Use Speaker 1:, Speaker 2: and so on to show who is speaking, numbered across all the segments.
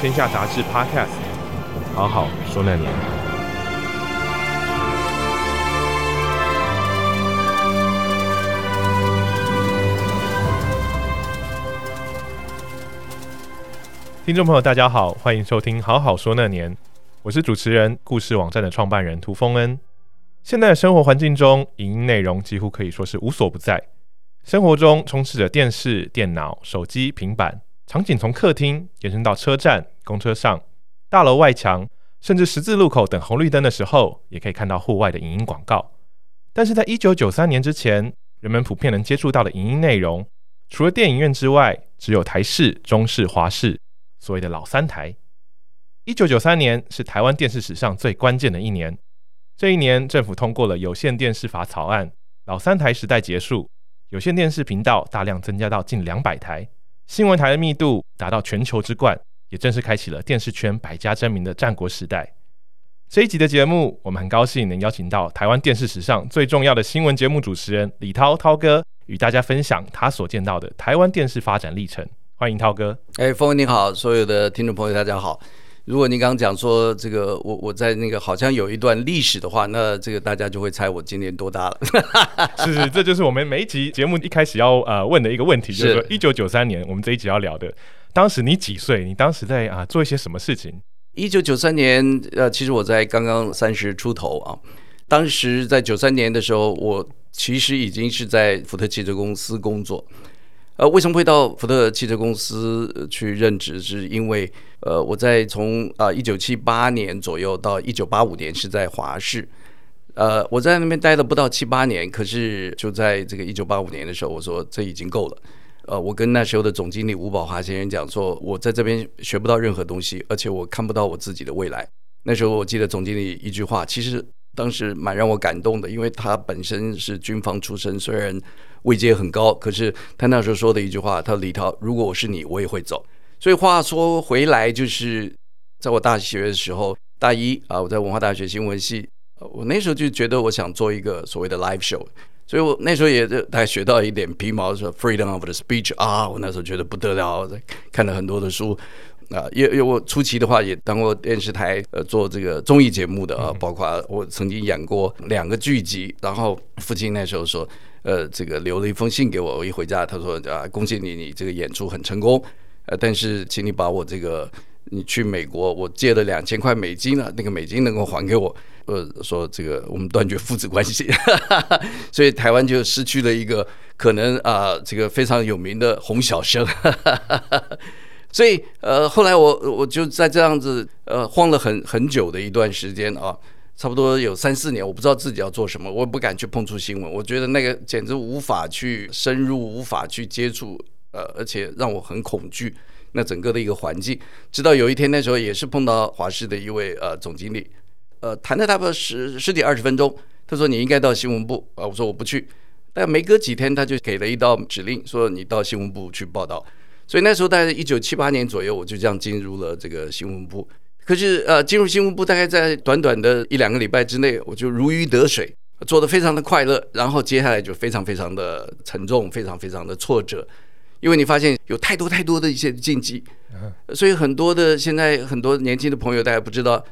Speaker 1: 天下杂志 Podcast，好好说那年。听众朋友，大家好，欢迎收听《好好说那年》，我是主持人，故事网站的创办人涂丰恩。现在的生活环境中，影音内容几乎可以说是无所不在，生活中充斥着电视、电脑、手机、平板。场景从客厅延伸到车站、公车上、大楼外墙，甚至十字路口等红绿灯的时候，也可以看到户外的影音广告。但是在一九九三年之前，人们普遍能接触到的影音内容，除了电影院之外，只有台视、中视、华视，所谓的老三台。一九九三年是台湾电视史上最关键的一年。这一年，政府通过了有线电视法草案，老三台时代结束，有线电视频道大量增加到近两百台。新闻台的密度达到全球之冠，也正式开启了电视圈百家争鸣的战国时代。这一集的节目，我们很高兴能邀请到台湾电视史上最重要的新闻节目主持人李涛涛哥，与大家分享他所见到的台湾电视发展历程。欢迎涛哥。
Speaker 2: 哎，丰恩你好，所有的听众朋友大家好。如果你刚刚讲说这个，我我在那个好像有一段历史的话，那这个大家就会猜我今年多大了。
Speaker 1: 是是，这就是我们每一集节目一开始要呃问的一个问题，就是说一九九三年我们这一集要聊的，当时你几岁？你当时在啊、呃、做一些什么事情？
Speaker 2: 一九九三年，呃，其实我在刚刚三十出头啊。当时在九三年的时候，我其实已经是在福特汽车公司工作。呃，为什么会到福特汽车公司去任职？是因为，呃，我在从啊一九七八年左右到一九八五年是在华氏，呃，我在那边待了不到七八年，可是就在这个一九八五年的时候，我说这已经够了。呃，我跟那时候的总经理吴宝华先生讲说，我在这边学不到任何东西，而且我看不到我自己的未来。那时候我记得总经理一句话，其实当时蛮让我感动的，因为他本身是军方出身，虽然。位阶很高，可是他那时候说的一句话，他说：“李涛，如果我是你，我也会走。”所以话说回来，就是在我大学的时候，大一啊，我在文化大学新闻系，我那时候就觉得我想做一个所谓的 live show，所以我那时候也就大概学到一点皮毛，说 freedom of the speech 啊，我那时候觉得不得了，看了很多的书。啊，因因为我初期的话也当过电视台呃做这个综艺节目的啊，包括我曾经演过两个剧集，然后父亲那时候说，呃，这个留了一封信给我，我一回家他说啊，恭喜你，你这个演出很成功，呃，但是请你把我这个你去美国我借了两千块美金啊，那个美金能够还给我，呃，说这个我们断绝父子关系，所以台湾就失去了一个可能啊，这个非常有名的洪小生。所以，呃，后来我我就在这样子，呃，晃了很很久的一段时间啊，差不多有三四年，我不知道自己要做什么，我也不敢去碰触新闻，我觉得那个简直无法去深入，无法去接触，呃，而且让我很恐惧那整个的一个环境。直到有一天，那时候也是碰到华视的一位呃总经理，呃，谈了差不多十十几二十分钟，他说你应该到新闻部啊，我说我不去，但没隔几天他就给了一道指令，说你到新闻部去报道。所以那时候大概一九七八年左右，我就这样进入了这个新闻部。可是呃，进入新闻部大概在短短的一两个礼拜之内，我就如鱼得水，做得非常的快乐。然后接下来就非常非常的沉重，非常非常的挫折，因为你发现有太多太多的一些禁忌。所以很多的现在很多年轻的朋友，大家不知道，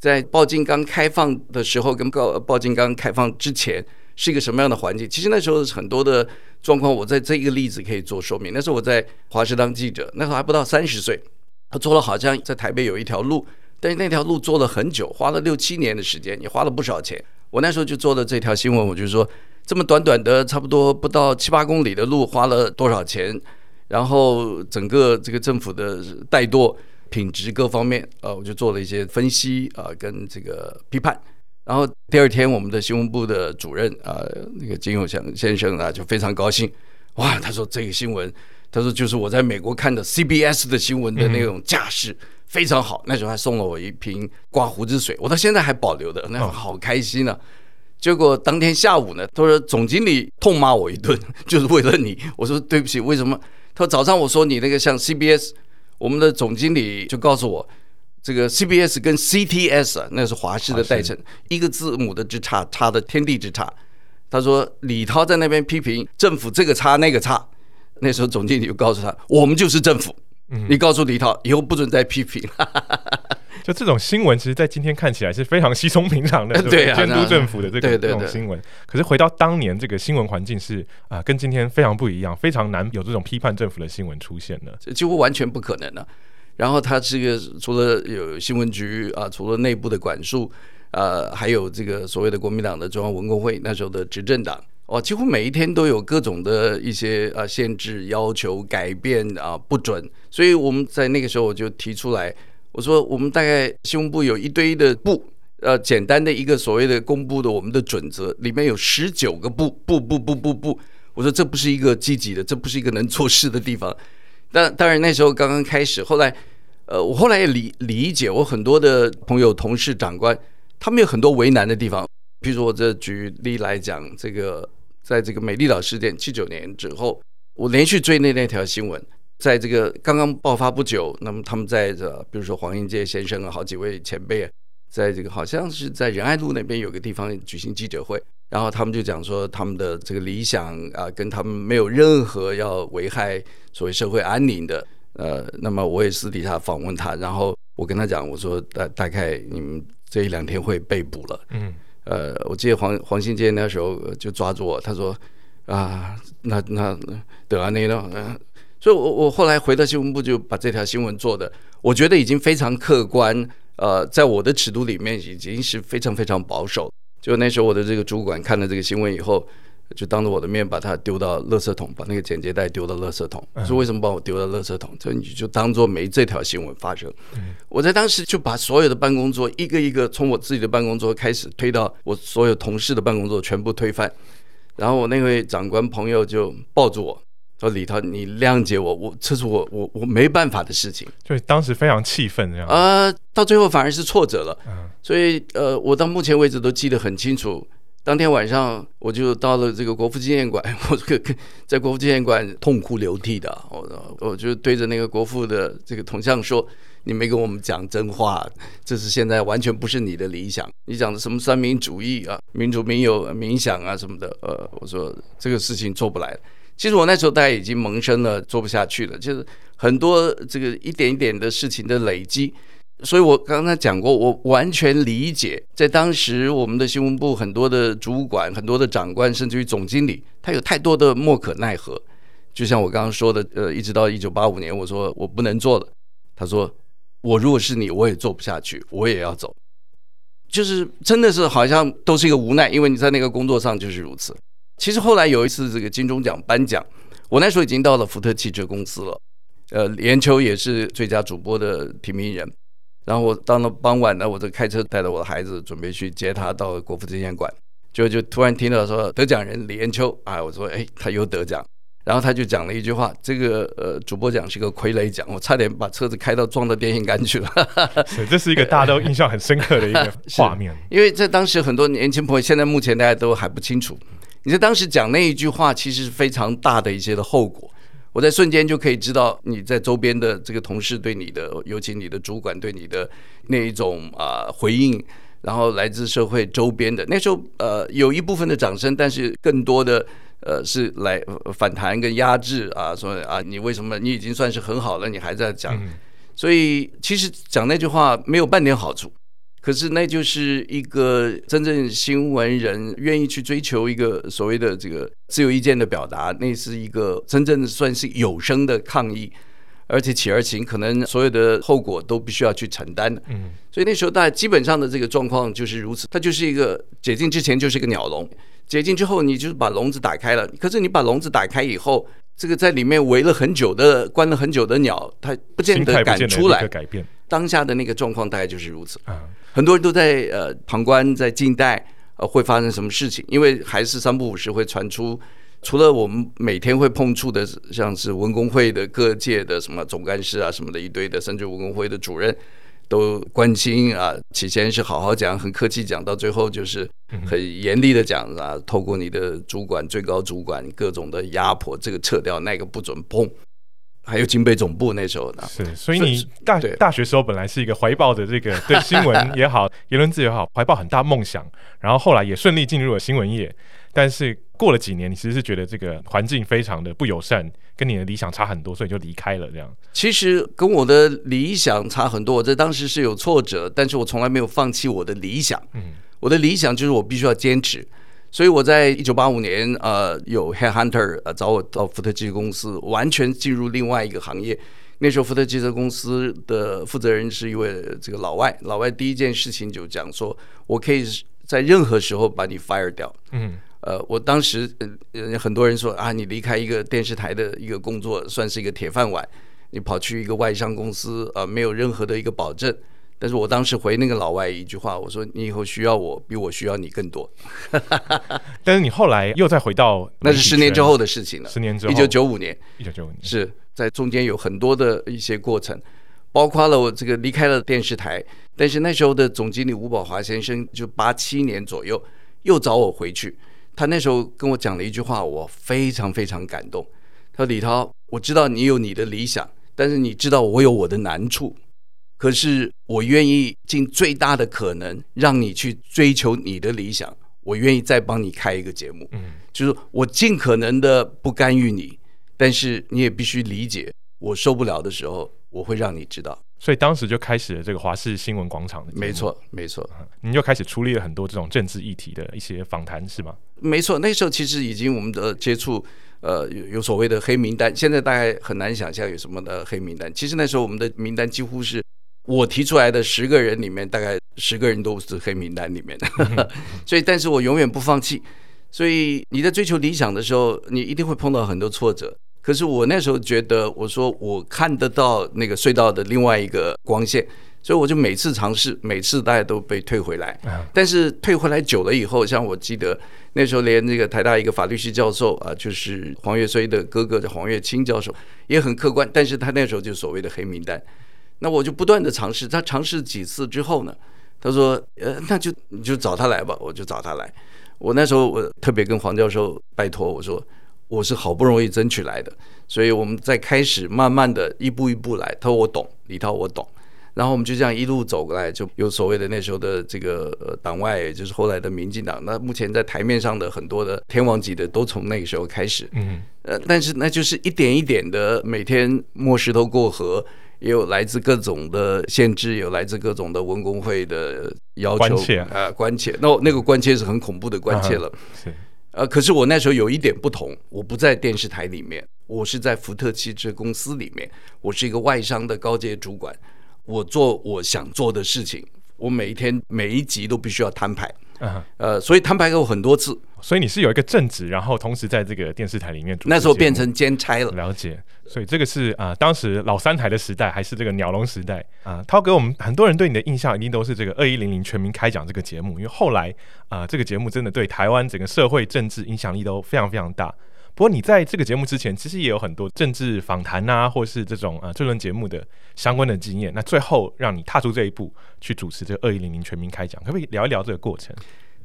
Speaker 2: 在报禁刚开放的时候，跟报报禁刚开放之前。是一个什么样的环境？其实那时候很多的状况，我在这一个例子可以做说明。那时候我在华视当记者，那时候还不到三十岁，他做了好像在台北有一条路，但是那条路做了很久，花了六七年的时间，也花了不少钱。我那时候就做了这条新闻，我就说这么短短的差不多不到七八公里的路，花了多少钱？然后整个这个政府的怠惰、品质各方面，呃，我就做了一些分析啊、跟这个批判。然后第二天，我们的新闻部的主任啊、呃，那个金永祥先生啊，就非常高兴，哇，他说这个新闻他说就是我在美国看的 CBS 的新闻的那种架势。非常好，那时候还送了我一瓶刮胡子水，我到现在还保留的，那好开心呢、啊。结果当天下午呢，他说总经理痛骂我一顿，就是为了你。我说对不起，为什么？他说早上我说你那个像 CBS，我们的总经理就告诉我，这个 CBS 跟 CTS 啊，那是华视的代称，一个字母的之差，差的天地之差。他说李涛在那边批评政府这个差那个差，那时候总经理就告诉他，我们就是政府。你告诉李涛，以后不准再批评。
Speaker 1: 就这种新闻，其实，在今天看起来是非常稀松平常的，对监督政府的这个这种新闻。可是回到当年，这个新闻环境是啊，跟今天非常不一样，非常难有这种批判政府的新闻出现的，
Speaker 2: 几乎完全不可能的。然后他这个除了有新闻局啊，除了内部的管束，呃，还有这个所谓的国民党的中央文工会那时候的执政党。哦，几乎每一天都有各种的一些呃限制、要求、改变啊，不准。所以我们在那个时候我就提出来，我说我们大概新闻部有一堆的部，呃，简单的一个所谓的公布的我们的准则，里面有十九个不不不不不不。我说这不是一个积极的，这不是一个能做事的地方。但当然那时候刚刚开始，后来呃，我后来也理理解，我很多的朋友、同事、长官，他们有很多为难的地方。比如说我这举例来讲，这个。在这个美丽岛事件七九年之后，我连续追那那条新闻，在这个刚刚爆发不久，那么他们在这，比如说黄英介先生啊，好几位前辈，在这个好像是在仁爱路那边有个地方举行记者会，然后他们就讲说他们的这个理想啊，跟他们没有任何要危害所谓社会安宁的，呃，那么我也私底下访问他，然后我跟他讲，我说大大概你们这一两天会被捕了，嗯。呃，我记得黄黄信介那时候就抓住我，他说啊，那那得啊那个，所以我我后来回到新闻部就把这条新闻做的，我觉得已经非常客观，呃，在我的尺度里面已经是非常非常保守。就那时候我的这个主管看了这个新闻以后。就当着我的面把它丢到垃圾桶，把那个剪接带丢到垃圾桶。说为什么把我丢到垃圾桶？这你就当做没这条新闻发生。我在当时就把所有的办公桌一个一个从我自己的办公桌开始推到我所有同事的办公桌，全部推翻。然后我那位长官朋友就抱住我说：“李涛，你谅解我，我这是我我我没办法的事情。”
Speaker 1: 就当时非常气愤这样。
Speaker 2: 呃，到最后反而是挫折了。所以呃，我到目前为止都记得很清楚。当天晚上，我就到了这个国父纪念馆，我这个在国父纪念馆痛哭流涕的，我我就对着那个国父的这个铜像说：“你没跟我们讲真话，这是现在完全不是你的理想。你讲的什么三民主义啊，民主、民有、民享啊什么的，呃，我说这个事情做不来。其实我那时候大概已经萌生了做不下去了，就是很多这个一点一点的事情的累积。”所以，我刚才讲过，我完全理解，在当时我们的新闻部很多的主管、很多的长官，甚至于总经理，他有太多的莫可奈何。就像我刚刚说的，呃，一直到一九八五年，我说我不能做了，他说我如果是你，我也做不下去，我也要走。就是真的是好像都是一个无奈，因为你在那个工作上就是如此。其实后来有一次这个金钟奖颁奖，我那时候已经到了福特汽车公司了，呃，李延秋也是最佳主播的提名人。然后我到了傍晚呢，我就开车带着我的孩子准备去接他到国父纪念馆，就就突然听到说得奖人李延秋啊，我说哎，他又得奖，然后他就讲了一句话，这个呃主播奖是个傀儡奖，我差点把车子开到撞到电线杆去了。
Speaker 1: 是，这是一个大家都印象很深刻的一个画面，
Speaker 2: 因为在当时很多年轻朋友，现在目前大家都还不清楚，你在当时讲那一句话，其实是非常大的一些的后果。我在瞬间就可以知道你在周边的这个同事对你的，尤其你的主管对你的那一种啊、回应，然后来自社会周边的那时候呃有一部分的掌声，但是更多的呃是来反弹跟压制啊，说啊你为什么你已经算是很好了，你还在讲，所以其实讲那句话没有半点好处。可是，那就是一个真正新闻人愿意去追求一个所谓的这个自由意见的表达，那是一个真正算是有声的抗议，而且起而行，可能所有的后果都必须要去承担的。嗯，所以那时候大家基本上的这个状况就是如此。它就是一个解禁之前就是一个鸟笼，解禁之后你就是把笼子打开了。可是你把笼子打开以后，这个在里面围了很久的、关了很久的鸟，它不见得敢出来。改变当下的那个状况大概就是如此。啊。很多人都在呃旁观，在静待，呃会发生什么事情？因为还是三不五时会传出除了我们每天会碰触的，像是文工会的各界的什么总干事啊什么的一堆的，甚至文工会的主任都关心啊。起先是好好讲，很客气讲，到最后就是很严厉的讲啊。透过你的主管、最高主管各种的压迫，这个撤掉，那个不准碰。还有警备总部那时候呢，
Speaker 1: 是，所以你大大学时候本来是一个怀抱着这个对 新闻也好、言论自由也好，怀抱很大梦想，然后后来也顺利进入了新闻业。但是过了几年，你其实是觉得这个环境非常的不友善，跟你的理想差很多，所以就离开了。这样，
Speaker 2: 其实跟我的理想差很多。我在当时是有挫折，但是我从来没有放弃我的理想。嗯，我的理想就是我必须要坚持。所以我在一九八五年，呃，有 Headhunter 呃找我到福特汽车公司，完全进入另外一个行业。那时候福特汽车公司的负责人是一位这个老外，老外第一件事情就讲说，我可以在任何时候把你 fire 掉。嗯，呃，我当时呃很多人说啊，你离开一个电视台的一个工作，算是一个铁饭碗，你跑去一个外商公司，呃，没有任何的一个保证。但是我当时回那个老外一句话，我说：“你以后需要我，比我需要你更多。”
Speaker 1: 但是你后来又再回到，
Speaker 2: 那是十年之后的事情了。
Speaker 1: 十年之后，
Speaker 2: 一九九五年，
Speaker 1: 一九九五年
Speaker 2: 是在中间有很多的一些过程，包括了我这个离开了电视台。但是那时候的总经理吴宝华先生，就八七年左右又找我回去。他那时候跟我讲了一句话，我非常非常感动。他说：“李涛，我知道你有你的理想，但是你知道我有我的难处。”可是我愿意尽最大的可能让你去追求你的理想，我愿意再帮你开一个节目，嗯，就是我尽可能的不干预你，但是你也必须理解，我受不了的时候，我会让你知道。
Speaker 1: 所以当时就开始了这个华视新闻广场的。
Speaker 2: 没错，没错，
Speaker 1: 您就开始处理了很多这种政治议题的一些访谈，是吗？
Speaker 2: 没错，那时候其实已经我们的接触，呃，有有所谓的黑名单，现在大概很难想象有什么的黑名单。其实那时候我们的名单几乎是。我提出来的十个人里面，大概十个人都是黑名单里面的，所以，但是我永远不放弃。所以你在追求理想的时候，你一定会碰到很多挫折。可是我那时候觉得，我说我看得到那个隧道的另外一个光线，所以我就每次尝试，每次大家都被退回来。但是退回来久了以后，像我记得那时候，连那个台大一个法律系教授啊，就是黄越绥的哥哥叫黄岳清教授，也很客观，但是他那时候就所谓的黑名单。那我就不断的尝试，他尝试几次之后呢，他说，呃，那就你就找他来吧，我就找他来。我那时候我特别跟黄教授拜托我说，我是好不容易争取来的，所以我们在开始慢慢的一步一步来。他说我懂，李涛我懂，然后我们就这样一路走过来，就有所谓的那时候的这个呃党外，也就是后来的民进党。那目前在台面上的很多的天王级的都从那个时候开始，嗯，呃，但是那就是一点一点的每天摸石头过河。也有来自各种的限制，有来自各种的文工会的要求，
Speaker 1: 关切
Speaker 2: 啊、呃，关切。那那个关切是很恐怖的关切了。啊、是，呃，可是我那时候有一点不同，我不在电视台里面，我是在福特汽车公司里面，我是一个外商的高阶主管，我做我想做的事情，我每一天每一集都必须要摊牌。嗯，呃，所以摊牌过很多次，
Speaker 1: 所以你是有一个正职，然后同时在这个电视台里面主持，
Speaker 2: 那时候变成兼差了。
Speaker 1: 了解，所以这个是啊、呃，当时老三台的时代，还是这个鸟笼时代啊？涛、呃、给我们很多人对你的印象，一定都是这个二一零零全民开讲这个节目，因为后来啊、呃，这个节目真的对台湾整个社会政治影响力都非常非常大。不过你在这个节目之前，其实也有很多政治访谈啊，或是这种啊这轮节目的相关的经验。那最后让你踏出这一步去主持这个二一零零全民开讲，可不可以聊一聊这个过程？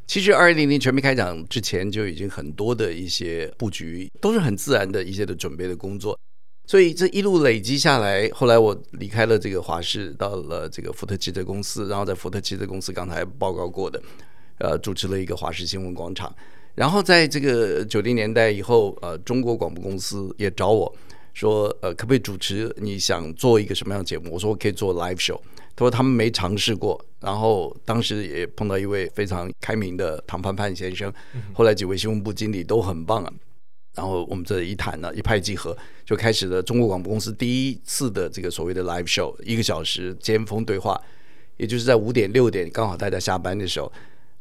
Speaker 2: 其实二零零零全民开讲之前就已经很多的一些布局，都是很自然的一些的准备的工作。所以这一路累积下来，后来我离开了这个华视，到了这个福特汽车公司，然后在福特汽车公司刚才报告过的，呃，主持了一个华视新闻广场。然后在这个九零年代以后，呃，中国广播公司也找我说，呃，可不可以主持？你想做一个什么样的节目？我说我可以做 live show。他说他们没尝试过。然后当时也碰到一位非常开明的唐盼盼先生。后来几位新闻部经理都很棒啊。然后我们这一谈呢，一拍即合，就开始了中国广播公司第一次的这个所谓的 live show，一个小时尖峰对话，也就是在五点六点刚好大家下班的时候。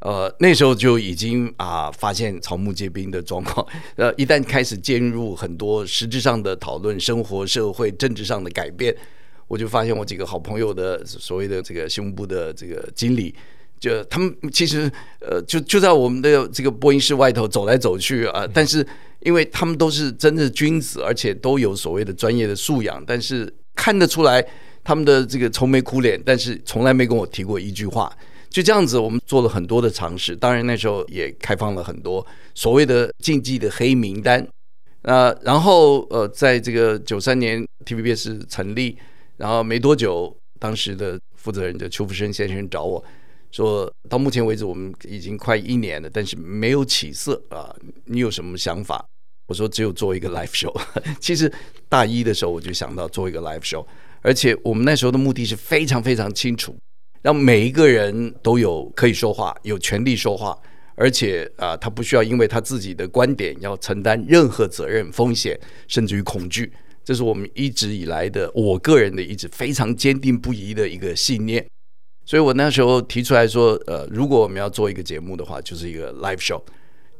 Speaker 2: 呃，那时候就已经啊，发现草木皆兵的状况。呃，一旦开始进入很多实质上的讨论，生活、社会、政治上的改变，我就发现我几个好朋友的所谓的这个新闻部的这个经理，就他们其实呃，就就在我们的这个播音室外头走来走去啊。但是因为他们都是真的君子，而且都有所谓的专业的素养，但是看得出来他们的这个愁眉苦脸，但是从来没跟我提过一句话。就这样子，我们做了很多的尝试。当然那时候也开放了很多所谓的禁忌的黑名单。呃，然后呃，在这个九三年 TVBS 成立，然后没多久，当时的负责人就邱福生先生找我。说到目前为止，我们已经快一年了，但是没有起色啊！你有什么想法？我说只有做一个 live show。其实大一的时候我就想到做一个 live show，而且我们那时候的目的是非常非常清楚，让每一个人都有可以说话，有权利说话，而且啊，他不需要因为他自己的观点要承担任何责任、风险，甚至于恐惧。这是我们一直以来的，我个人的一直非常坚定不移的一个信念。所以我那时候提出来说，呃，如果我们要做一个节目的话，就是一个 live show。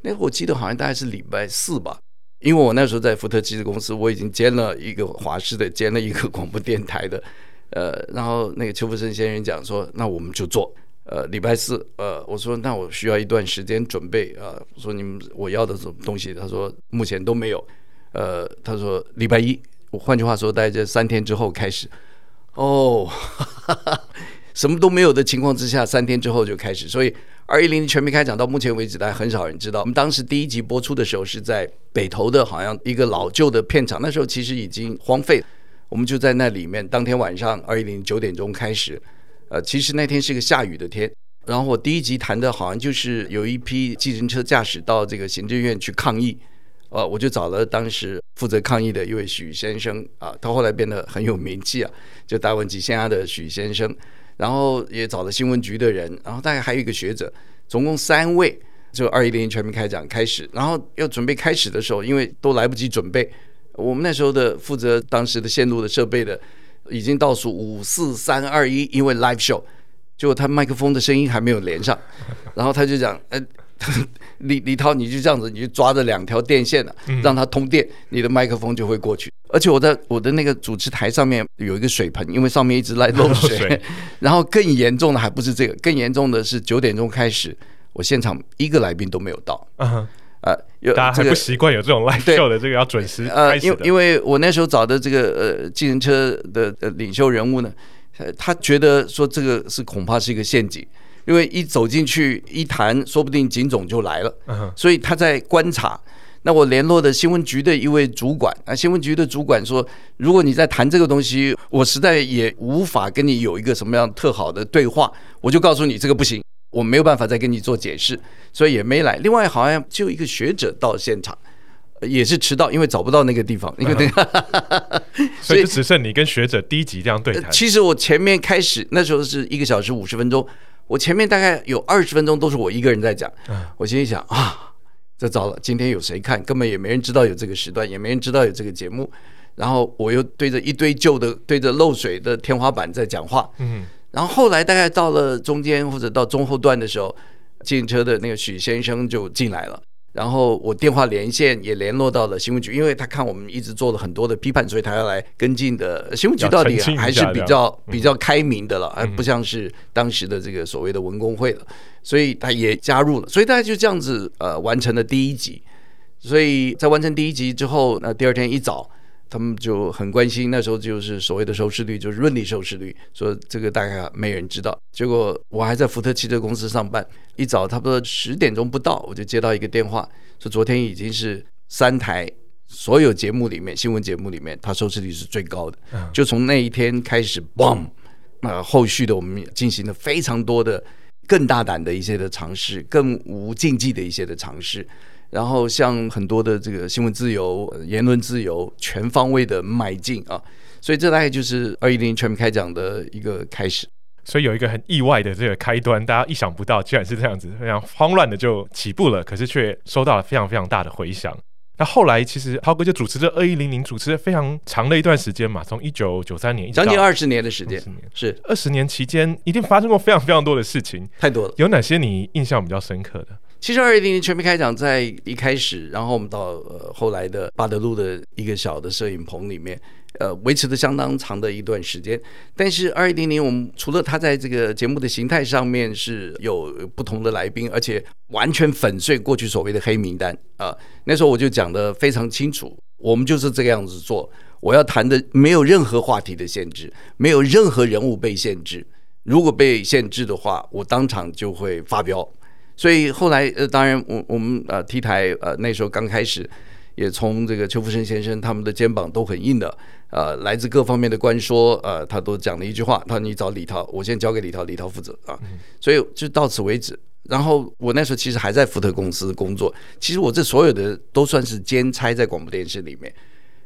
Speaker 2: 那我记得好像大概是礼拜四吧，因为我那时候在福特汽车公司，我已经兼了一个华视的，兼了一个广播电台的，呃，然后那个邱福生先生讲说，那我们就做，呃，礼拜四，呃，我说那我需要一段时间准备，呃，说你们我要的什么东西，他说目前都没有，呃，他说礼拜一，换句话说，大概这三天之后开始，哦。哈 哈什么都没有的情况之下，三天之后就开始，所以二一零全面开讲到目前为止，大家很少人知道。我们当时第一集播出的时候是在北投的，好像一个老旧的片场，那时候其实已经荒废。我们就在那里面，当天晚上二一零九点钟开始。呃，其实那天是个下雨的天。然后我第一集谈的好像就是有一批计程车驾驶到这个行政院去抗议，呃，我就找了当时负责抗议的一位许先生啊，他后来变得很有名气啊，就达文西象压的许先生。然后也找了新闻局的人，然后大概还有一个学者，总共三位，就二一零零全民开讲开始，然后要准备开始的时候，因为都来不及准备，我们那时候的负责当时的线路的设备的，已经倒数五四三二一，因为 live show，结果他麦克风的声音还没有连上，然后他就讲，呃。李李涛，你就这样子，你就抓着两条电线了，让它通电，你的麦克风就会过去。而且我在我的那个主持台上面有一个水盆，因为上面一直在漏水。然后更严重的还不是这个，更严重的是九点钟开始，我现场一个来宾都没有到。啊，
Speaker 1: 有大家还不习惯有这种 live show 的这个要准时开始。
Speaker 2: 因因为我那时候找的这个呃计程车的领袖人物呢，他觉得说这个是恐怕是一个陷阱。因为一走进去一谈，说不定警总就来了，所以他在观察。那我联络的新闻局的一位主管，啊，新闻局的主管说，如果你在谈这个东西，我实在也无法跟你有一个什么样特好的对话，我就告诉你这个不行，我没有办法再跟你做解释，所以也没来。另外好像就一个学者到现场，也是迟到，因为找不到那个地方，因为那个，
Speaker 1: 所以就只剩你跟学者低级这样对谈。
Speaker 2: 其实我前面开始那时候是一个小时五十分钟。我前面大概有二十分钟都是我一个人在讲，我心里想啊，这糟了，今天有谁看？根本也没人知道有这个时段，也没人知道有这个节目。然后我又对着一堆旧的、对着漏水的天花板在讲话。嗯，然后后来大概到了中间或者到中后段的时候，自行车的那个许先生就进来了。然后我电话连线也联络到了新闻局，因为他看我们一直做了很多的批判，所以他要来跟进的。新闻局到底还是比较比较开明的了，而不像是当时的这个所谓的文工会了，所以他也加入了。所以大家就这样子呃完成了第一集。所以在完成第一集之后，那第二天一早。他们就很关心，那时候就是所谓的收视率，就是润利收视率，说这个大概没人知道。结果我还在福特汽车公司上班，一早差不多十点钟不到，我就接到一个电话，说昨天已经是三台所有节目里面，新闻节目里面，它收视率是最高的。就从那一天开始，boom，那后续的我们进行了非常多的更大胆的一些的尝试，更无禁忌的一些的尝试。然后像很多的这个新闻自由、言论自由，全方位的迈进啊，所以这大概就是二一零全民开讲的一个开始。
Speaker 1: 所以有一个很意外的这个开端，大家意想不到，居然是这样子，非常慌乱的就起步了，可是却收到了非常非常大的回响。那后来其实涛哥就主持这二一零零，主持了非常长的一段时间嘛，从一九九三年
Speaker 2: 将近二十年的时间，是
Speaker 1: 二十年期间，一定发生过非常非常多的事情，
Speaker 2: 太多了。
Speaker 1: 有哪些你印象比较深刻的？
Speaker 2: 其实二一零零全民开讲在一开始，然后我们到呃后来的巴德路的一个小的摄影棚里面，呃维持了相当长的一段时间。但是二一零零我们除了他在这个节目的形态上面是有不同的来宾，而且完全粉碎过去所谓的黑名单啊、那时候我就讲得非常清楚，我们就是这个样子做。我要谈的没有任何话题的限制，没有任何人物被限制。如果被限制的话，我当场就会发飙。所以后来呃，当然我我们呃 T 台呃那时候刚开始，也从这个邱福生先生他们的肩膀都很硬的，呃，来自各方面的官说，呃，他都讲了一句话，他说你找李涛，我先交给李涛，李涛负责啊。所以就到此为止。然后我那时候其实还在福特公司工作，其实我这所有的都算是兼差在广播电视里面。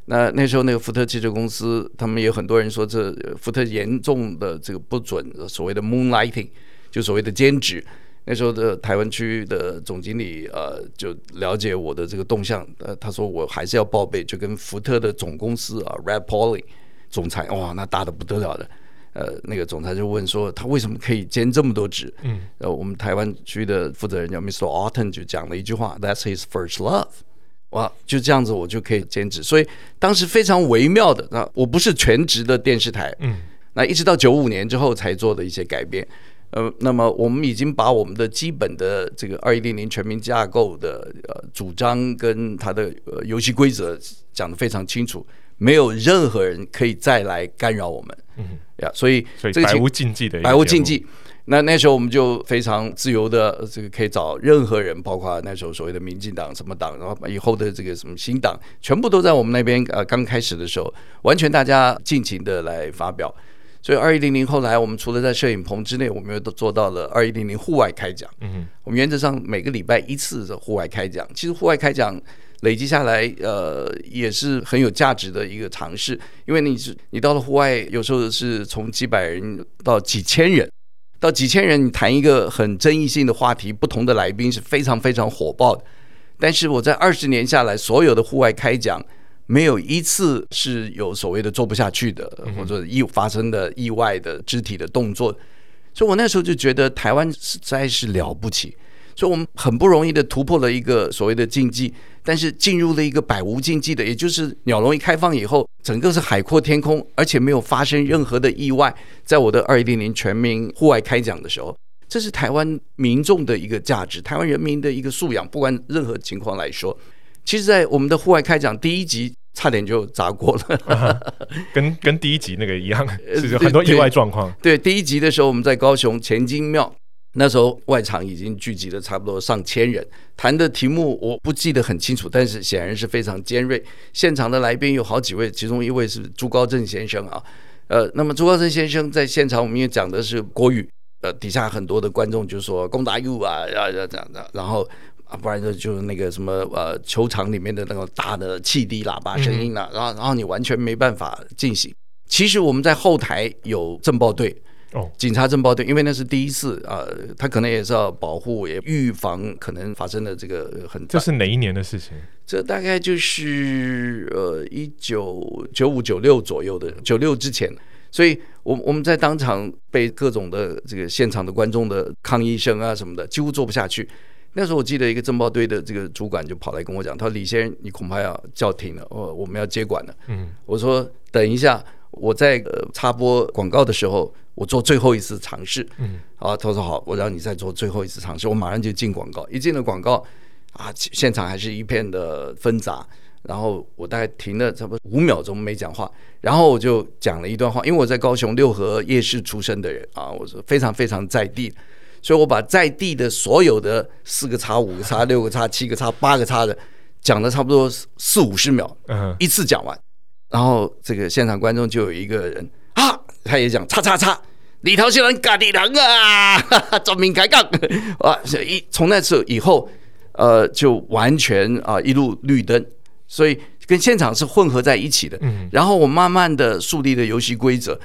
Speaker 2: 那那时候那个福特汽车公司，他们有很多人说这福特严重的这个不准所谓的 moonlighting，就所谓的兼职。那时候的台湾区的总经理呃就了解我的这个动向，呃他说我还是要报备，就跟福特的总公司啊 Red Pauling 总裁哇那大的不得了的，呃那个总裁就问说他为什么可以兼这么多职？嗯，呃我们台湾区的负责人叫 Mr. Alton 就讲了一句话，That's his first love。哇，就这样子我就可以兼职，所以当时非常微妙的，那我不是全职的电视台，嗯，那一直到九五年之后才做的一些改变，呃，那么我们已经把我们的基本的这个二一零零全民架构的呃主张跟它的呃游戏规则讲得非常清楚，没有任何人可以再来干扰我们，嗯呀，所以
Speaker 1: 所以百无禁忌的，
Speaker 2: 百无禁忌。那那时候我们就非常自由的，这个可以找任何人，包括那时候所谓的民进党什么党，然后以后的这个什么新党，全部都在我们那边。呃，刚开始的时候，完全大家尽情的来发表。所以二一零零后来，我们除了在摄影棚之内，我们又都做到了二一零零户外开讲。嗯，我们原则上每个礼拜一次的户外开讲。其实户外开讲累积下来，呃，也是很有价值的一个尝试，因为你是你到了户外，有时候是从几百人到几千人。到几千人，你谈一个很争议性的话题，不同的来宾是非常非常火爆的。但是我在二十年下来，所有的户外开讲，没有一次是有所谓的做不下去的，或者意发生的意外的肢体的动作。所以我那时候就觉得台湾实在是了不起。所以我们很不容易的突破了一个所谓的禁忌，但是进入了一个百无禁忌的，也就是鸟笼一开放以后，整个是海阔天空，而且没有发生任何的意外。在我的二一零零全民户外开讲的时候，这是台湾民众的一个价值，台湾人民的一个素养。不管任何情况来说，其实，在我们的户外开讲第一集差点就砸锅了，啊、
Speaker 1: 跟跟第一集那个一样，是很多意外状况。
Speaker 2: 对，第一集的时候，我们在高雄前金庙。那时候外场已经聚集了差不多上千人，谈的题目我不记得很清楚，但是显然是非常尖锐。现场的来宾有好几位，其中一位是朱高正先生啊，呃，那么朱高正先生在现场我们也讲的是国语，呃，底下很多的观众就说“攻打 you 啊，要要这样的”，然后啊，不然就就是那个什么呃，球场里面的那个大的汽笛喇叭声音啊，然后然后你完全没办法进行。其实我们在后台有政报队。哦，警察政报队，因为那是第一次啊，他可能也是要保护，也预防可能发生的这个很。
Speaker 1: 这是哪一年的事情？
Speaker 2: 这大概就是呃一九九五九六左右的，九六之前，所以我我们在当场被各种的这个现场的观众的抗议声啊什么的，几乎做不下去。那时候我记得一个政报队的这个主管就跑来跟我讲，他说：“李先生，你恐怕要叫停了，我我们要接管了。”嗯，我说：“等一下。”我在呃插播广告的时候，我做最后一次尝试。嗯，啊，他说好，我让你再做最后一次尝试。我马上就进广告，一进了广告，啊，现场还是一片的纷杂。然后我大概停了差不多五秒钟没讲话，然后我就讲了一段话。因为我在高雄六合夜市出生的人啊，我说非常非常在地，所以我把在地的所有的四个叉、五个叉、六个叉、七个叉、八个叉的讲了差不多四五十秒，嗯，一次讲完。然后这个现场观众就有一个人啊，他也讲叉叉叉，李涛先生咖喱人啊，专门开杠。啊，一从那次以后，呃，就完全啊一路绿灯，所以跟现场是混合在一起的。嗯，然后我慢慢的树立了游戏规则，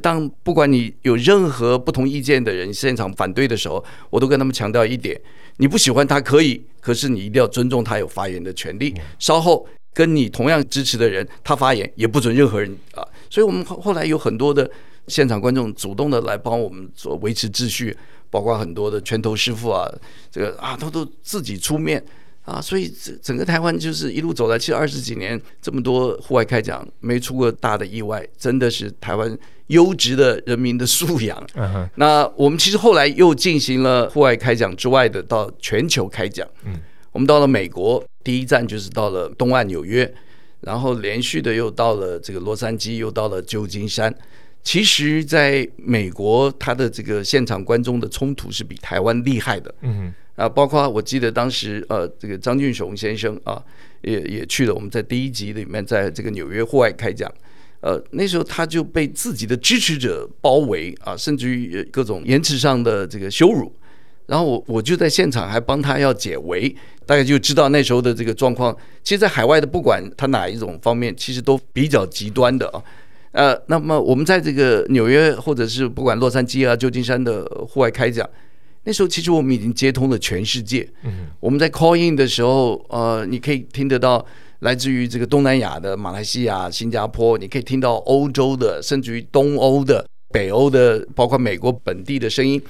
Speaker 2: 当不管你有任何不同意见的人现场反对的时候，我都跟他们强调一点：你不喜欢他可以，可是你一定要尊重他有发言的权利。稍后。跟你同样支持的人，他发言也不准任何人啊，所以我们后后来有很多的现场观众主动的来帮我们做维持秩序，包括很多的拳头师傅啊，这个啊，他都自己出面啊，所以整整个台湾就是一路走来，其实二十几年这么多户外开讲，没出过大的意外，真的是台湾优质的人民的素养。Uh huh. 那我们其实后来又进行了户外开讲之外的到全球开讲，嗯，我们到了美国，第一站就是到了东岸纽约，然后连续的又到了这个洛杉矶，又到了旧金山。其实，在美国，它的这个现场观众的冲突是比台湾厉害的。嗯哼，啊，包括我记得当时，呃，这个张俊雄先生啊，也也去了。我们在第一集里面，在这个纽约户外开讲，呃，那时候他就被自己的支持者包围啊，甚至于各种言辞上的这个羞辱。然后我我就在现场还帮他要解围，大概就知道那时候的这个状况。其实，在海外的不管他哪一种方面，其实都比较极端的啊。呃，那么我们在这个纽约或者是不管洛杉矶啊、旧金山的户外开讲，那时候其实我们已经接通了全世界。嗯，我们在 call in 的时候，呃，你可以听得到来自于这个东南亚的马来西亚、新加坡，你可以听到欧洲的，甚至于东欧的、北欧的，包括美国本地的声音。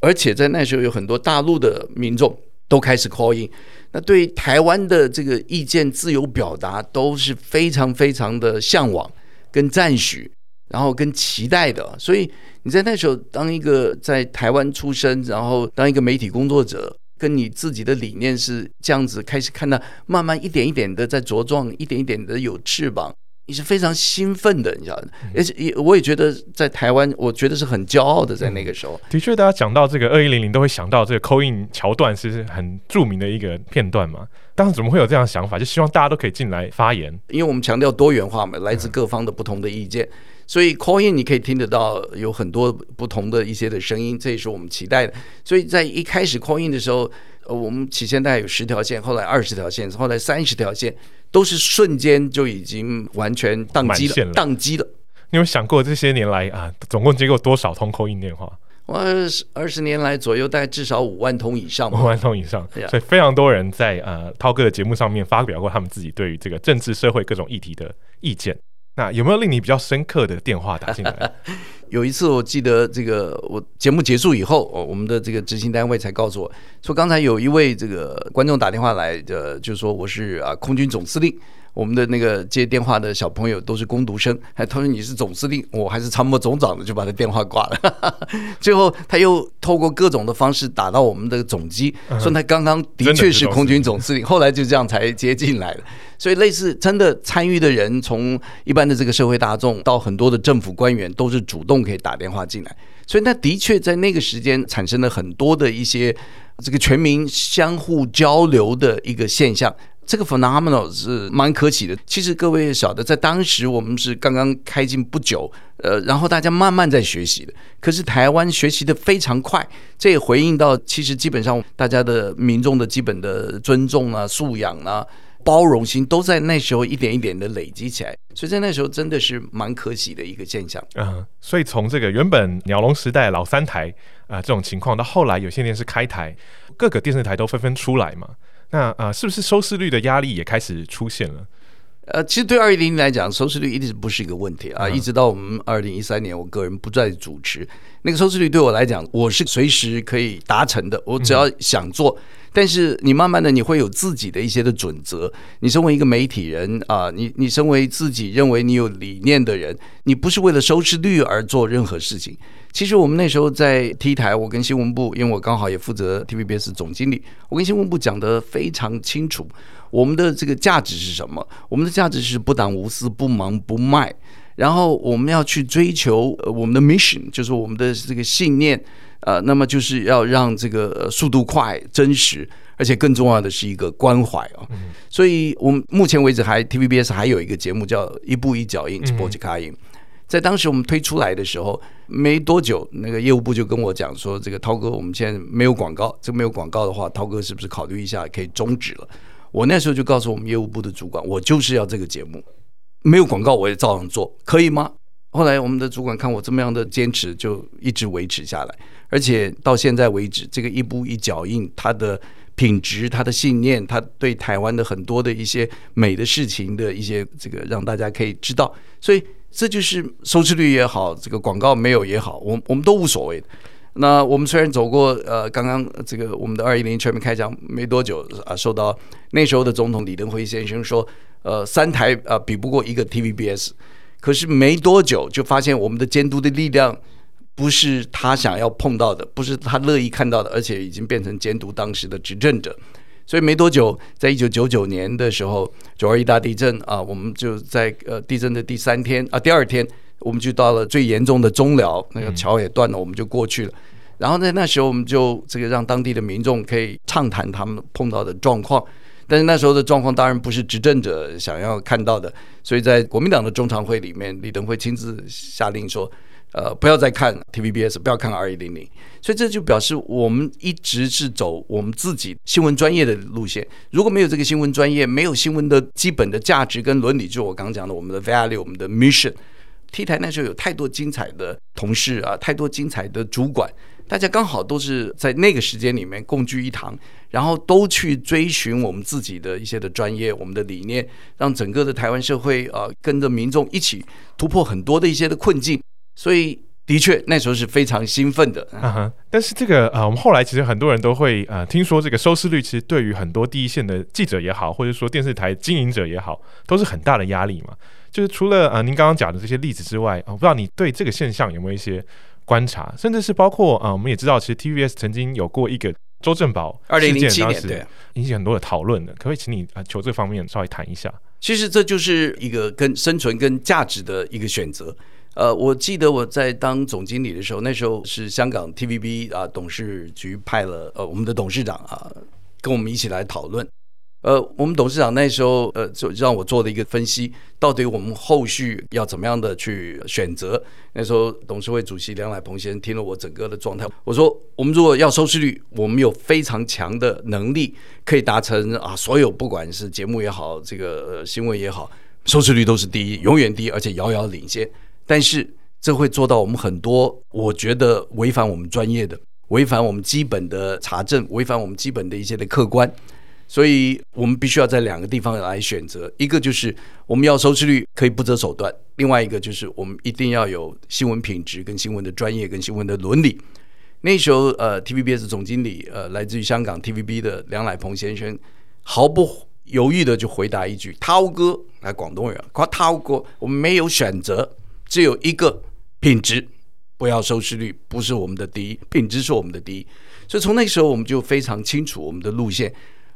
Speaker 2: 而且在那时候有很多大陆的民众都开始 call in，那对台湾的这个意见自由表达都是非常非常的向往。跟赞许，然后跟期待的，所以你在那时候当一个在台湾出生，然后当一个媒体工作者，跟你自己的理念是这样子开始看到，慢慢一点一点的在茁壮，一点一点的有翅膀，你是非常兴奋的，你知道，而且也我也觉得在台湾，我觉得是很骄傲的，在那个时候。
Speaker 1: 的确，大家讲到这个二一零零，都会想到这个 call in 桥段，是很著名的一个片段嘛。当时怎么会有这样的想法？就希望大家都可以进来发言，
Speaker 2: 因为我们强调多元化嘛，来自各方的不同的意见，嗯、所以 call in 你可以听得到有很多不同的一些的声音，这也是我们期待的。所以在一开始 call in 的时候，呃，我们起先大概有十条线，后来二十条线，后来三十条线，都是瞬间就已经完全宕机了，宕机了。
Speaker 1: 你有想过这些年来啊，总共接过多少通 call in 电话？
Speaker 2: 我二十二十年来左右，大概至少五万通以上，
Speaker 1: 五万通以上，所以非常多人在呃涛哥的节目上面发表过他们自己对于这个政治社会各种议题的意见。那有没有令你比较深刻的电话打进来？
Speaker 2: 有一次我记得这个我节目结束以后，哦我们的这个执行单位才告诉我说，刚才有一位这个观众打电话来的，就说我是啊空军总司令。我们的那个接电话的小朋友都是工读生，还他说你是总司令，我还是参谋总长的，就把他电话挂了。最后他又透过各种的方式打到我们的总机，说他刚刚的确是空军总司令，后来就这样才接进来的。所以类似真的参与的人，从一般的这个社会大众到很多的政府官员，都是主动可以打电话进来。所以那的确在那个时间产生了很多的一些这个全民相互交流的一个现象。这个 phenomenal 是蛮可喜的。其实各位也晓得，在当时我们是刚刚开进不久，呃，然后大家慢慢在学习的。可是台湾学习的非常快，这也回应到其实基本上大家的民众的基本的尊重啊、素养啊、包容心，都在那时候一点一点的累积起来。所以在那时候真的是蛮可喜的一个现象。
Speaker 1: 嗯，所以从这个原本鸟笼时代老三台啊、呃、这种情况，到后来有线电视开台，各个电视台都纷纷出来嘛。那啊、是不是收视率的压力也开始出现了？
Speaker 2: 呃，其实对二一零零来讲，收视率一直不是一个问题啊。嗯、一直到我们二零一三年，我个人不再主持，那个收视率对我来讲，我是随时可以达成的。我只要想做，嗯、但是你慢慢的你会有自己的一些的准则。你身为一个媒体人啊，你你身为自己认为你有理念的人，你不是为了收视率而做任何事情。其实我们那时候在 T 台，我跟新闻部，因为我刚好也负责 TVBS 总经理，我跟新闻部讲得非常清楚，我们的这个价值是什么？我们的价值是不党无私、不忙不卖，然后我们要去追求我们的 mission，就是我们的这个信念，呃，那么就是要让这个速度快、真实，而且更重要的是一个关怀啊。嗯、所以我们目前为止还 TVBS 还有一个节目叫《一步一脚印》，Sportskaya 在当时我们推出来的时候，没多久，那个业务部就跟我讲说：“这个涛哥，我们现在没有广告，这个没有广告的话，涛哥是不是考虑一下可以终止了？”我那时候就告诉我们业务部的主管：“我就是要这个节目，没有广告我也照样做，可以吗？”后来我们的主管看我这么样的坚持，就一直维持下来，而且到现在为止，这个一步一脚印，它的品质、它的信念、它对台湾的很多的一些美的事情的一些这个，让大家可以知道，所以。这就是收视率也好，这个广告没有也好，我我们都无所谓的。那我们虽然走过呃，刚刚这个我们的二一零全面开讲没多久啊，受到那时候的总统李登辉先生说，呃，三台啊比不过一个 TVBS，可是没多久就发现我们的监督的力量不是他想要碰到的，不是他乐意看到的，而且已经变成监督当时的执政者。所以没多久，在一九九九年的时候，九二一大地震啊，我们就在呃地震的第三天啊，第二天。我们就到了最严重的中寮，那个桥也断了，我们就过去了。然后在那时候，我们就这个让当地的民众可以畅谈他们碰到的状况。但是那时候的状况当然不是执政者想要看到的，所以在国民党的中常会里面，李登辉亲自下令说：“呃，不要再看 TVBS，不要看二一零零。”所以这就表示我们一直是走我们自己新闻专业的路线。如果没有这个新闻专业，没有新闻的基本的价值跟伦理，就我刚刚讲的我们的 value，我们的 mission。T 台那时候有太多精彩的同事啊，太多精彩的主管，大家刚好都是在那个时间里面共聚一堂，然后都去追寻我们自己的一些的专业，我们的理念，让整个的台湾社会啊跟着民众一起突破很多的一些的困境，所以的确那时候是非常兴奋的。
Speaker 1: 啊哈，但是这个啊，我们后来其实很多人都会啊，听说这个收视率其实对于很多第一线的记者也好，或者说电视台经营者也好，都是很大的压力嘛。就是除了啊，您刚刚讲的这些例子之外，我不知道你对这个现象有没有一些观察，甚至是包括啊，我们也知道，其实 TVBS 曾经有过一个周正宝
Speaker 2: 二零零七年，对，
Speaker 1: 引起很多的讨论的，可不可以请你啊，求这方面稍微谈一下？
Speaker 2: 其实这就是一个跟生存跟价值的一个选择。呃，我记得我在当总经理的时候，那时候是香港 TVB 啊董事局派了呃我们的董事长啊跟我们一起来讨论。呃，我们董事长那时候，呃，就让我做了一个分析，到底我们后续要怎么样的去选择。那时候董事会主席梁乃鹏先生听了我整个的状态，我说，我们如果要收视率，我们有非常强的能力，可以达成啊，所有不管是节目也好，这个新闻也好，收视率都是第一，永远第一，而且遥遥领先。但是这会做到我们很多，我觉得违反我们专业的，违反我们基本的查证，违反我们基本的一些的客观。所以我们必须要在两个地方来选择，一个就是我们要收视率可以不择手段，另外一个就是我们一定要有新闻品质、跟新闻的专业、跟新闻的伦理。那时候，呃，TVBS 总经理，呃，来自于香港 TVB 的梁乃鹏先生，毫不犹豫的就回答一句：“涛哥，来广东人，夸涛哥，我们没有选择，只有一个品质，不要收视率，不是我们的第一，品质是我们的第一。”所以从那个时候，我们就非常清楚我们的路线。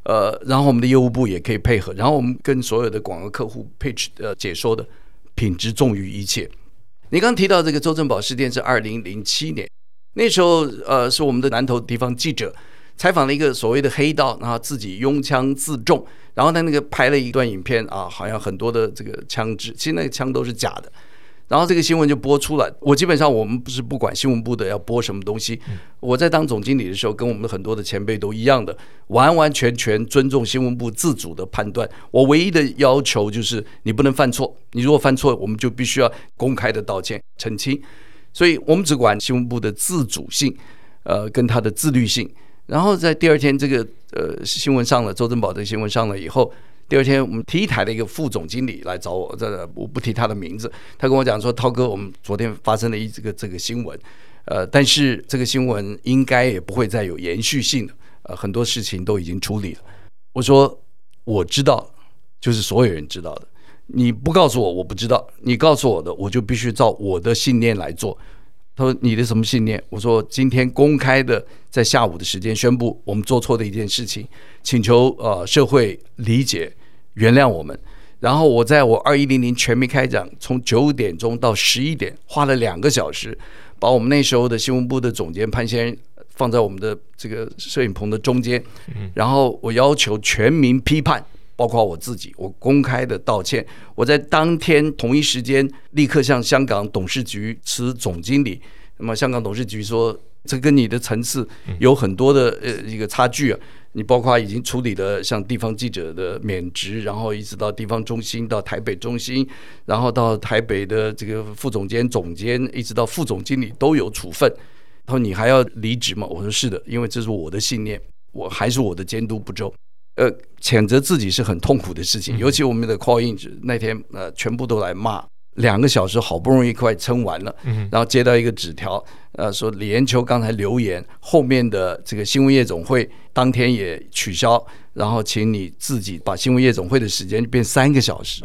Speaker 2: 呃，然后我们的业务部也可以配合，然后我们跟所有的广告客户 pitch 呃解说的品质重于一切。你刚刚提到这个周正宝事件是二零零七年，那时候呃是我们的南投地方记者采访了一个所谓的黑道，然后自己拥枪自重，然后他那个拍了一段影片啊，好像很多的这个枪支，其实那个枪都是假的。然后这个新闻就播出来，我基本上我们不是不管新闻部的要播什么东西，我在当总经理的时候，跟我们的很多的前辈都一样的，完完全全尊重新闻部自主的判断。我唯一的要求就是你不能犯错，你如果犯错，我们就必须要公开的道歉澄清。所以我们只管新闻部的自主性，呃，跟他的自律性。然后在第二天这个呃新闻上了，周正宝的新闻上了以后。第二天，我们 T 台的一个副总经理来找我，这我不提他的名字。他跟我讲说：“涛哥，我们昨天发生了一这个这个新闻，呃，但是这个新闻应该也不会再有延续性了，呃，很多事情都已经处理了。”我说：“我知道，就是所有人知道的。你不告诉我，我不知道；你告诉我的，我就必须照我的信念来做。”他说：“你的什么信念？”我说：“今天公开的，在下午的时间宣布我们做错的一件事情，请求呃社会理解、原谅我们。然后我在我二一零零全民开讲，从九点钟到十一点，花了两个小时，把我们那时候的新闻部的总监潘先生放在我们的这个摄影棚的中间，然后我要求全民批判。”包括我自己，我公开的道歉。我在当天同一时间立刻向香港董事局辞总经理。那么香港董事局说，这跟你的层次有很多的呃一个差距啊。你包括已经处理了像地方记者的免职，然后一直到地方中心到台北中心，然后到台北的这个副总监、总监，一直到副总经理都有处分。他说你还要离职吗？我说是的，因为这是我的信念，我还是我的监督不周。呃，谴责自己是很痛苦的事情，尤其我们的 call in 那天，呃，全部都来骂两个小时好不容易快撑完了，然后接到一个纸条，呃，说李延秋刚才留言，后面的这个新闻夜总会当天也取消，然后请你自己把新闻夜总会的时间变三个小时，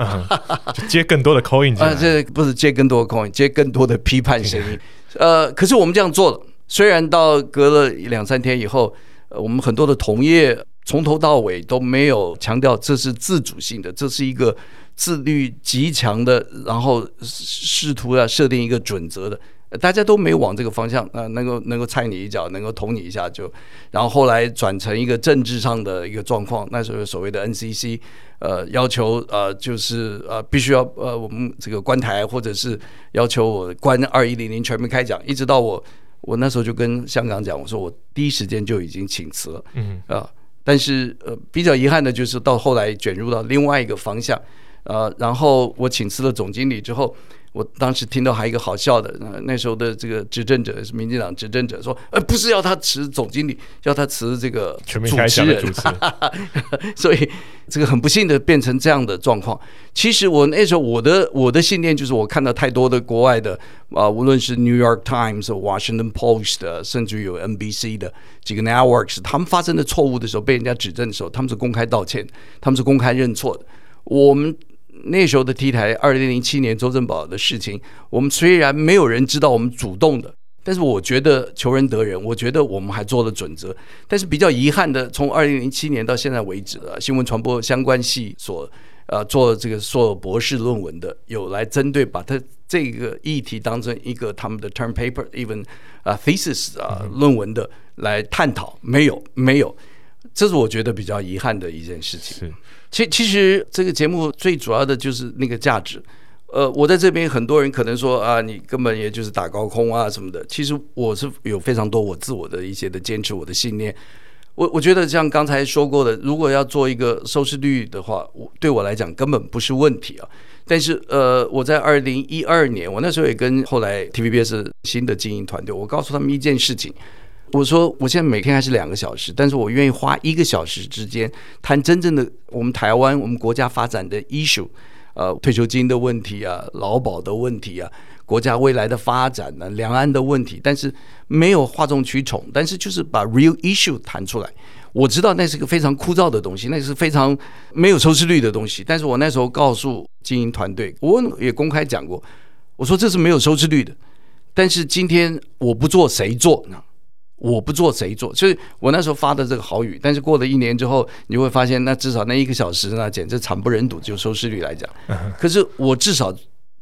Speaker 1: 就接更多的 call in
Speaker 2: 啊，这不是接更多的 call in，接更多的批判声音。呃，可是我们这样做了，虽然到隔了两三天以后，呃，我们很多的同业从头到尾都没有强调这是自主性的，这是一个。自律极强的，然后试图要设定一个准则的，大家都没有往这个方向啊，能够能够踩你一脚，能够捅你一下就，然后后来转成一个政治上的一个状况，那时候所谓的 NCC，呃，要求呃就是呃必须要呃我们这个关台，或者是要求我关二一零零全面开讲，一直到我我那时候就跟香港讲，我说我第一时间就已经请辞了，嗯啊，但是呃比较遗憾的就是到后来卷入到另外一个方向。呃，然后我请辞了总经理之后，我当时听到还有一个好笑的，呃，那时候的这个执政者是民进党执政者说，呃，不是要他辞总经理，要他辞这个主持人，主持 所以这个很不幸的变成这样的状况。其实我那时候我的我的信念就是，我看到太多的国外的啊，呃，无论是 New York Times、Washington Post，甚至于有 NBC 的几个 networks，他们发生的错误的时候，被人家指正的时候，他们是公开道歉，他们是公开认错的。我们。那时候的 T 台，二零零七年周正宝的事情，我们虽然没有人知道我们主动的，但是我觉得求仁得仁，我觉得我们还做了准则。但是比较遗憾的，从二零零七年到现在为止啊，新闻传播相关系所呃做这个所有博士论文的，有来针对把它这个议题当成一个他们的 term paper，even 啊 thesis 啊论文的来探讨，没有没有，这是我觉得比较遗憾的一件事情。是。其其实这个节目最主要的就是那个价值，呃，我在这边很多人可能说啊，你根本也就是打高空啊什么的。其实我是有非常多我自我的一些的坚持，我的信念。我我觉得像刚才说过的，如果要做一个收视率的话，我对我来讲根本不是问题啊。但是呃，我在二零一二年，我那时候也跟后来 TVBS 新的经营团队，我告诉他们一件事情。我说，我现在每天还是两个小时，但是我愿意花一个小时之间谈真正的我们台湾、我们国家发展的 issue，呃，退休金的问题啊，劳保的问题啊，国家未来的发展呢、啊，两岸的问题，但是没有哗众取宠，但是就是把 real issue 谈出来。我知道那是个非常枯燥的东西，那是非常没有收视率的东西，但是我那时候告诉经营团队，我也公开讲过，我说这是没有收视率的，但是今天我不做谁做呢？我不做谁做，所以我那时候发的这个好语，但是过了一年之后，你会发现，那至少那一个小时呢，简直惨不忍睹，就收视率来讲。可是我至少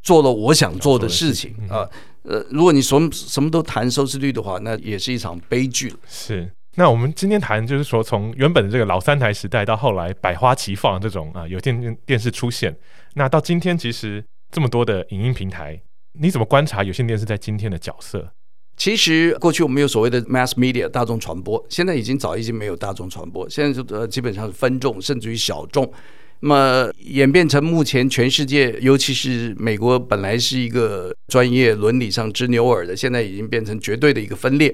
Speaker 2: 做了我想做的事情啊。呃，如果你什么什么都谈收视率的话，那也是一场悲剧。
Speaker 1: 是。那我们今天谈就是说，从原本的这个老三台时代到后来百花齐放这种啊有电电视出现，那到今天其实这么多的影音平台，你怎么观察有线电视在今天的角色？
Speaker 2: 其实过去我们有所谓的 mass media 大众传播，现在已经早已经没有大众传播，现在就呃基本上是分众甚至于小众，那么演变成目前全世界，尤其是美国本来是一个专业伦理上之牛耳的，现在已经变成绝对的一个分裂。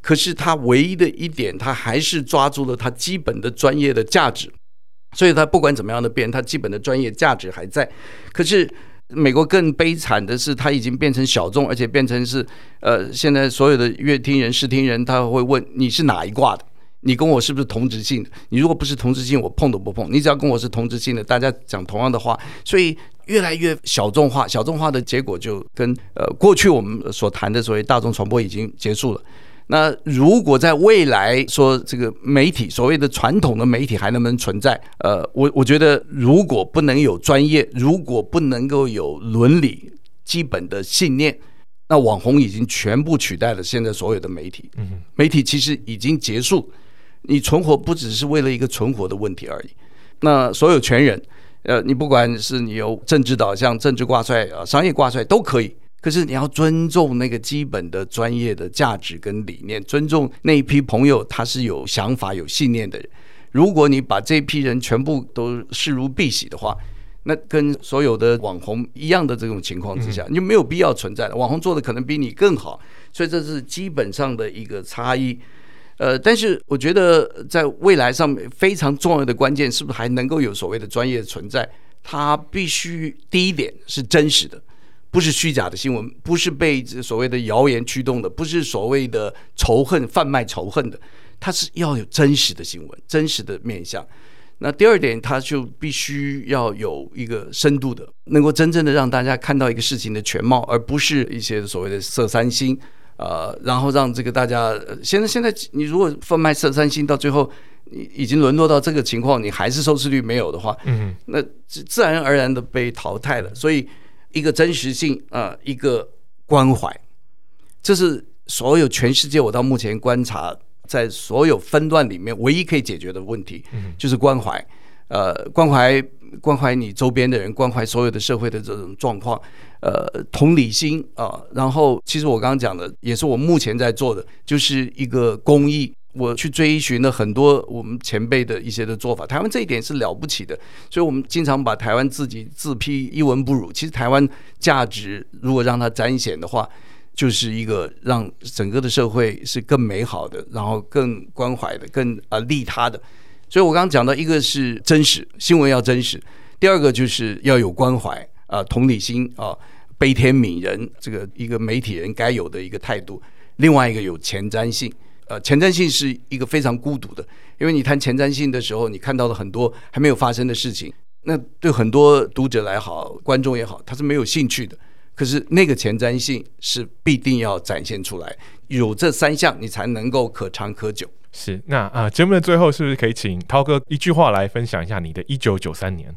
Speaker 2: 可是它唯一的一点，它还是抓住了它基本的专业的价值，所以它不管怎么样的变，它基本的专业价值还在。可是。美国更悲惨的是，它已经变成小众，而且变成是，呃，现在所有的乐听人、视听人，他会问你是哪一挂的，你跟我是不是同质性的？你如果不是同质性，我碰都不碰。你只要跟我是同质性的，大家讲同样的话，所以越来越小众化。小众化的结果就跟呃过去我们所谈的所谓大众传播已经结束了。那如果在未来说这个媒体所谓的传统的媒体还能不能存在？呃，我我觉得如果不能有专业，如果不能够有伦理基本的信念，那网红已经全部取代了现在所有的媒体。媒体其实已经结束，你存活不只是为了一个存活的问题而已。那所有权人，呃，你不管是你有政治导向、政治挂帅啊、商业挂帅都可以。可是你要尊重那个基本的专业的价值跟理念，尊重那一批朋友，他是有想法、有信念的人。如果你把这批人全部都视如敝屣的话，那跟所有的网红一样的这种情况之下，你就没有必要存在了。网红做的可能比你更好，所以这是基本上的一个差异。呃，但是我觉得在未来上面非常重要的关键，是不是还能够有所谓的专业存在？它必须第一点是真实的。不是虚假的新闻，不是被所谓的谣言驱动的，不是所谓的仇恨贩卖仇恨的，它是要有真实的新闻，真实的面向。那第二点，它就必须要有一个深度的，能够真正的让大家看到一个事情的全貌，而不是一些所谓的色三星，呃，然后让这个大家现在现在你如果贩卖色三星，到最后你已经沦落到这个情况，你还是收视率没有的话，嗯，那自自然而然的被淘汰了。所以一个真实性啊，呃，一个关怀，这是所有全世界我到目前观察。在所有分段里面，唯一可以解决的问题，就是关怀。呃，关怀关怀你周边的人，关怀所有的社会的这种状况。呃，同理心啊、呃。然后，其实我刚刚讲的，也是我目前在做的，就是一个公益。我去追寻了很多我们前辈的一些的做法。台湾这一点是了不起的，所以我们经常把台湾自己自批一文不如。其实台湾价值，如果让它彰显的话。就是一个让整个的社会是更美好的，然后更关怀的，更啊利他的。所以我刚刚讲到，一个是真实新闻要真实，第二个就是要有关怀啊，同理心啊，悲天悯人，这个一个媒体人该有的一个态度。另外一个有前瞻性，呃，前瞻性是一个非常孤独的，因为你谈前瞻性的时候，你看到了很多还没有发生的事情，那对很多读者来好，观众也好，他是没有兴趣的。可是那个前瞻性是必定要展现出来，有这三项你才能够可长可久。
Speaker 1: 是那啊，节目的最后是不是可以请涛哥一句话来分享一下你的一九九三年？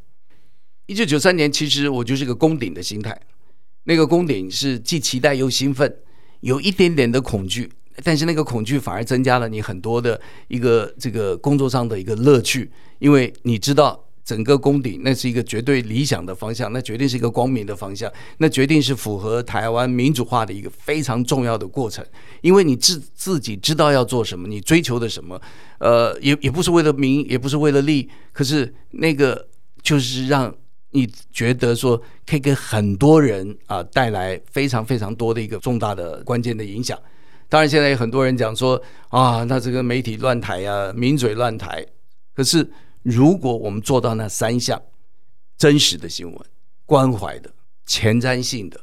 Speaker 2: 一九九三年，其实我就是个攻顶的心态，那个攻顶是既期待又兴奋，有一点点的恐惧，但是那个恐惧反而增加了你很多的一个这个工作上的一个乐趣，因为你知道。整个攻顶，那是一个绝对理想的方向，那绝对是一个光明的方向，那决定是符合台湾民主化的一个非常重要的过程。因为你自自己知道要做什么，你追求的什么，呃，也也不是为了名，也不是为了利，可是那个就是让你觉得说可以给很多人啊、带来非常非常多的一个重大的关键的影响。当然，现在有很多人讲说啊，那这个媒体乱台呀、名嘴乱台，可是。如果我们做到那三项：真实的新闻、关怀的、前瞻性的，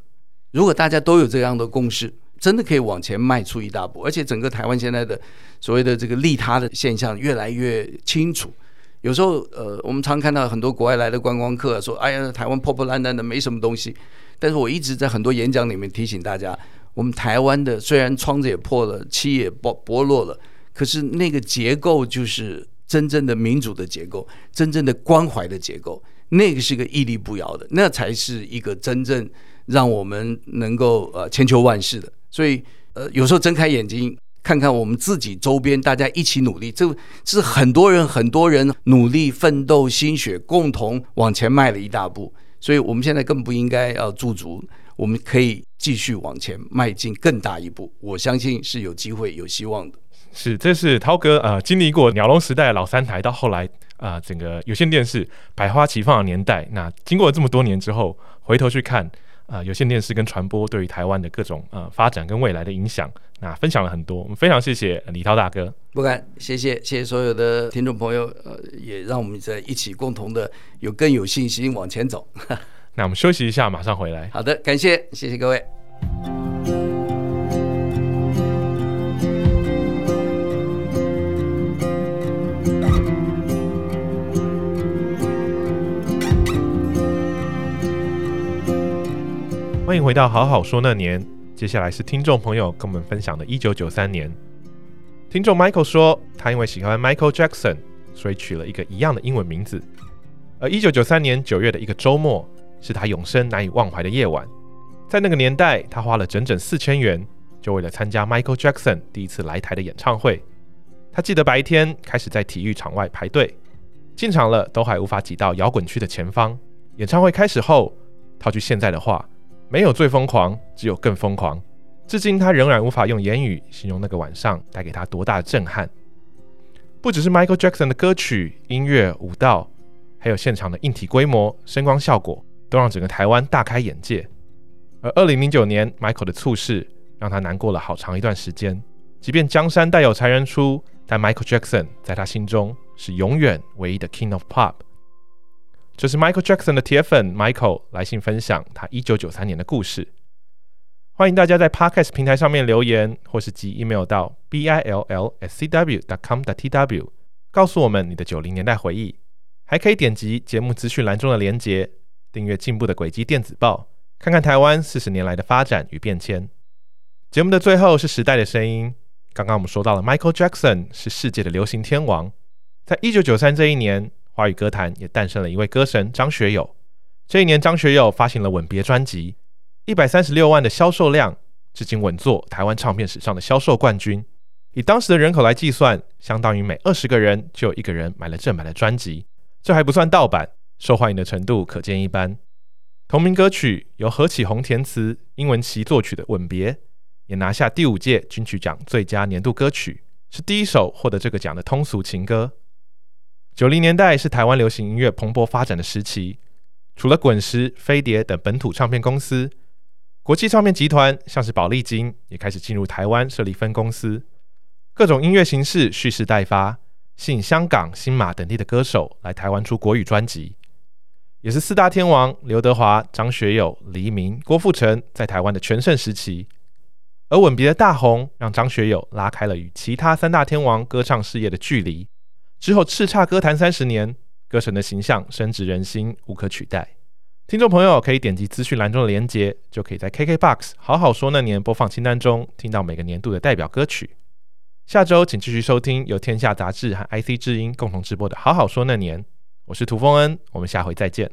Speaker 2: 如果大家都有这样的共识，真的可以往前迈出一大步。而且整个台湾现在的所谓的这个利他的现象越来越清楚。有时候，呃，我们常看到很多国外来的观光客说：“哎呀，台湾破破烂烂的，没什么东西。”但是我一直在很多演讲里面提醒大家，我们台湾的虽然窗子也破了，漆也剥剥落了，可是那个结构就是。真正的民主的结构，真正的关怀的结构，那个是个屹立不摇的，那才是一个真正让我们能够呃千秋万世的。所以呃，有时候睁开眼睛看看我们自己周边，大家一起努力，这是很多人很多人努力奋斗心血，共同往前迈了一大步。所以我们现在更不应该要驻足，我们可以继续往前迈进更大一步。我相信是有机会、有希望的。
Speaker 1: 是，这是涛哥呃经历过鸟笼时代的老三台，到后来啊、呃、整个有线电视百花齐放的年代。那经过了这么多年之后，回头去看啊、呃、有线电视跟传播对于台湾的各种呃发展跟未来的影响，那分享了很多。我们非常谢谢李涛大哥，
Speaker 2: 不敢，谢谢谢谢所有的听众朋友，呃也让我们在一起共同的有更有信心往前走。
Speaker 1: 那我们休息一下，马上回来。
Speaker 2: 好的，感谢谢谢各位。
Speaker 1: 欢迎回到好好说那年，接下来是听众朋友跟我们分享的1993年。听众 Michael 说，他因为喜欢 Michael Jackson，所以取了一个一样的英文名字。而1993年9月的一个周末，是他永生难以忘怀的夜晚。在那个年代，他花了整整四千元，就为了参加 Michael Jackson 第一次来台的演唱会。他记得白天开始在体育场外排队，进场了都还无法挤到摇滚区的前方。演唱会开始后，套句现在的话。没有最疯狂，只有更疯狂。至今，他仍然无法用言语形容那个晚上带给他多大的震撼。不只是 Michael Jackson 的歌曲、音乐、舞蹈，还有现场的硬体规模、声光效果，都让整个台湾大开眼界。而2009年，Michael 的猝逝让他难过了好长一段时间。即便江山代有才人出，但 Michael Jackson 在他心中是永远唯一的 King of Pop。这是 Michael Jackson 的铁粉 Michael 来信分享他一九九三年的故事。欢迎大家在 Podcast 平台上面留言，或是寄 email 到 b i l l s c w dot com dot t w，告诉我们你的九零年代回忆。还可以点击节目资讯栏中的连结，订阅《进步的轨迹》电子报，看看台湾四十年来的发展与变迁。节目的最后是时代的声音。刚刚我们说到了 Michael Jackson 是世界的流行天王，在一九九三这一年，华语歌坛也诞生了一位歌神张学友。这一年，张学友发行了《吻别》专辑。一百三十六万的销售量，至今稳坐台湾唱片史上的销售冠军。以当时的人口来计算，相当于每二十个人就有一个人买了正版的专辑。这还不算盗版，受欢迎的程度可见一斑。同名歌曲由何启宏填词，英文琪作曲的《吻别》，也拿下第五届金曲奖最佳年度歌曲，是第一首获得这个奖的通俗情歌。九零年代是台湾流行音乐蓬勃发展的时期，除了滚石、飞碟等本土唱片公司。国际唱片集团像是宝丽金也开始进入台湾设立分公司，各种音乐形式蓄势待发，吸引香港、新马等地的歌手来台湾出国语专辑，也是四大天王刘德华、张学友、黎明、郭富城在台湾的全盛时期。而吻别的大红，让张学友拉开了与其他三大天王歌唱事业的距离，之后叱咤歌坛三十年，歌神的形象深植人心，无可取代。听众朋友可以点击资讯栏中的连结，就可以在 KKBOX 好好说那年播放清单中听到每个年度的代表歌曲。下周请继续收听由天下杂志和 IC 之音共同直播的《好好说那年》，我是涂丰恩，我们下回再见。